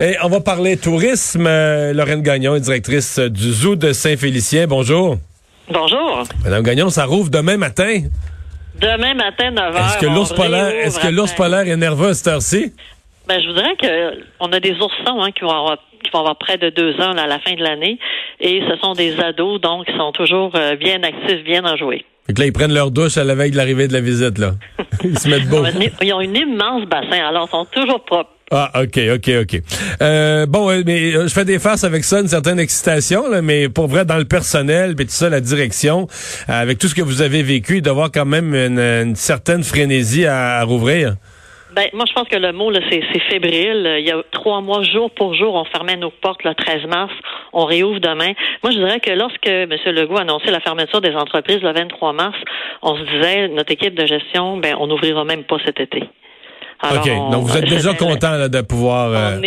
Et on va parler tourisme. Euh, Lorraine Gagnon est directrice du Zoo de Saint-Félicien. Bonjour. Bonjour. Madame Gagnon, ça rouvre demain matin? Demain matin, 9 h. Est-ce que l'ours polaire, est-ce que l'ours polaire est nerveux à cette heure-ci? Ben, je voudrais que on a des oursons hein, qui vont avoir qui vont avoir près de deux ans à la fin de l'année. Et ce sont des ados, donc ils sont toujours euh, bien actifs, bien enjoués. Que là, ils prennent leur douche à la veille de l'arrivée de la visite, là. Ils se mettent beau. Ils ont une immense bassin, alors ils sont toujours propres. Ah, OK, OK, OK. Euh, bon, mais euh, je fais des faces avec ça, une certaine excitation, là, mais pour vrai, dans le personnel, puis tout ça, la direction, euh, avec tout ce que vous avez vécu, il doit y avoir quand même une, certaine frénésie à, rouvrir. Ben, moi, je pense que le mot, c'est, fébrile. Il y a trois mois, jour pour jour, on fermait nos portes le 13 mars. On réouvre demain. Moi, je dirais que lorsque M. Legault a annoncé la fermeture des entreprises le 23 mars, on se disait, notre équipe de gestion, ben, on n'ouvrira même pas cet été. OK. Donc, vous êtes déjà content de pouvoir... Euh,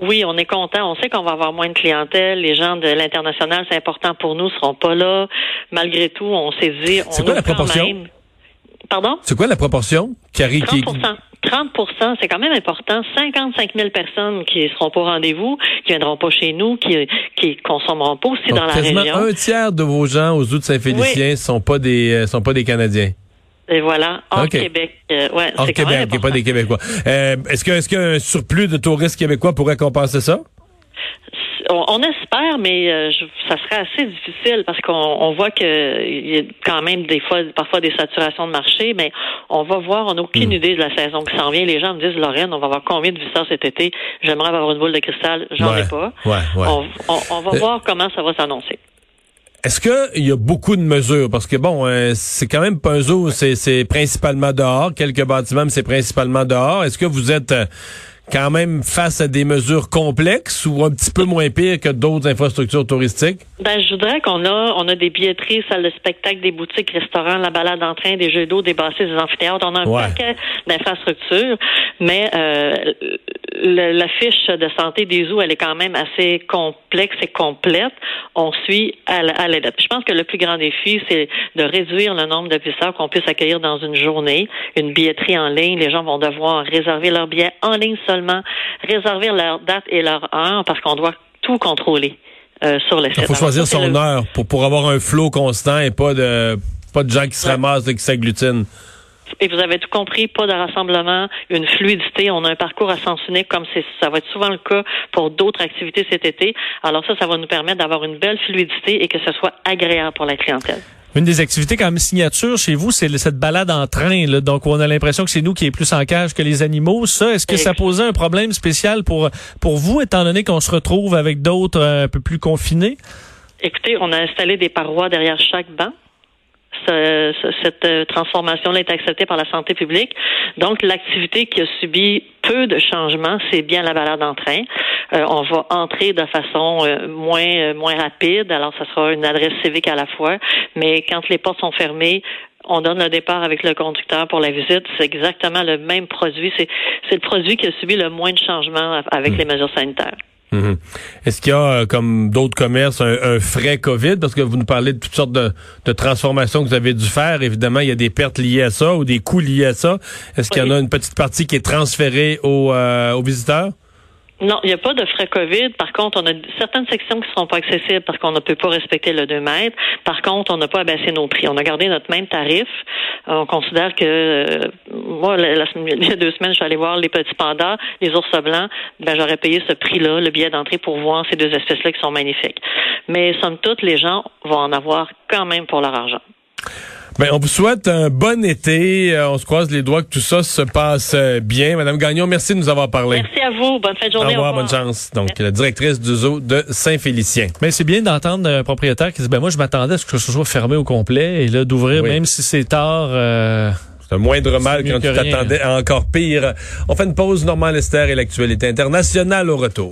oui, on est content. On sait qu'on va avoir moins de clientèle. Les gens de l'international, c'est important pour nous, seront pas là. Malgré tout, on s'est dit... C'est quoi la proportion? Pardon? C'est quoi la proportion? Qui arrive, 30 30 c'est quand même important. 55 000 personnes qui seront pas au rendez-vous, qui viendront pas chez nous, qui qui consommeront pas aussi dans la région. un tiers de vos gens aux Zoo de Saint-Félicien ne sont pas des euh, sont pas des Canadiens. Et voilà, hors Québec. Euh, ouais, hors Québec, pas des Québécois. Euh, est-ce que est-ce qu'un surplus de touristes québécois pourrait compenser ça? On, espère, mais euh, ça serait assez difficile parce qu'on voit qu'il y a quand même des fois, parfois des saturations de marché, mais on va voir, on n'a aucune hmm. idée de la saison qui s'en vient. Les gens me disent, Lorraine, on va voir combien de visiteurs cet été? J'aimerais avoir une boule de cristal, j'en ai pas. On, va voir comment ça va s'annoncer. Est-ce qu'il y a beaucoup de mesures? Parce que bon, euh, c'est quand même pas un zoo, c'est principalement dehors. Quelques bâtiments, mais c'est principalement dehors. Est-ce que vous êtes euh, quand même face à des mesures complexes ou un petit peu moins pires que d'autres infrastructures touristiques? Ben, je voudrais qu'on a, on a des billetteries, salles de spectacle, des boutiques, restaurants, la balade en train, des jeux d'eau, des bassins, des amphithéâtres. On a un paquet d'infrastructures, mais euh, la fiche de santé des zoos, elle est quand même assez complexe et complète. On suit à la, Je pense que le plus grand défi, c'est de réduire le nombre de visiteurs qu'on puisse accueillir dans une journée. Une billetterie en ligne, les gens vont devoir réserver leur billet en ligne seulement, réserver leur date et leur heure parce qu'on doit tout contrôler. Euh, sur le site. Il faut choisir son heure pour, pour avoir un flot constant et pas de pas de gens qui se ramassent et qui s'agglutinent et vous avez tout compris, pas de rassemblement, une fluidité. On a un parcours à sens unique comme ça va être souvent le cas pour d'autres activités cet été. Alors ça, ça va nous permettre d'avoir une belle fluidité et que ce soit agréable pour la clientèle. Une des activités comme signature chez vous, c'est cette balade en train. Là. Donc, on a l'impression que c'est nous qui est plus en cage que les animaux. Ça, est-ce que ça posait un problème spécial pour pour vous, étant donné qu'on se retrouve avec d'autres euh, un peu plus confinés? Écoutez, on a installé des parois derrière chaque banc cette euh, transformation-là est acceptée par la santé publique. Donc, l'activité qui a subi peu de changements, c'est bien la balade en train. Euh, on va entrer de façon euh, moins moins rapide, alors ça sera une adresse civique à la fois. Mais quand les portes sont fermées, on donne le départ avec le conducteur pour la visite. C'est exactement le même produit. C'est le produit qui a subi le moins de changements avec hmm. les mesures sanitaires. Mhm. Est-ce qu'il y a, euh, comme d'autres commerces, un, frais COVID? Parce que vous nous parlez de toutes sortes de, transformations que vous avez dû faire. Évidemment, il y a des pertes liées à ça ou des coûts liés à ça. Est-ce qu'il y en a une petite partie qui est transférée aux, euh, aux visiteurs? Non, il n'y a pas de frais COVID. Par contre, on a certaines sections qui ne sont pas accessibles parce qu'on ne peut pas respecter le 2 mètres. Par contre, on n'a pas abaissé nos prix. On a gardé notre même tarif. Euh, on considère que euh, moi, il y a deux semaines, je suis allée voir les petits pandas, les ours blancs. Ben, j'aurais payé ce prix-là, le billet d'entrée, pour voir ces deux espèces-là qui sont magnifiques. Mais somme toute, les gens vont en avoir quand même pour leur argent. Ben, on vous souhaite un bon été. Euh, on se croise les doigts que tout ça se passe euh, bien. Madame Gagnon, merci de nous avoir parlé. Merci à vous. Bonne fin de journée. Au revoir, bonne chance. Donc, la directrice du zoo de Saint-Félicien. Mais c'est bien d'entendre un propriétaire qui dit, ben moi, je m'attendais à ce que ce soit fermé au complet et là, d'ouvrir, même si c'est tard. Euh, c'est un moindre mal quand tu t'attendais à encore pire. On fait une pause. Normand Lester et l'actualité internationale au retour.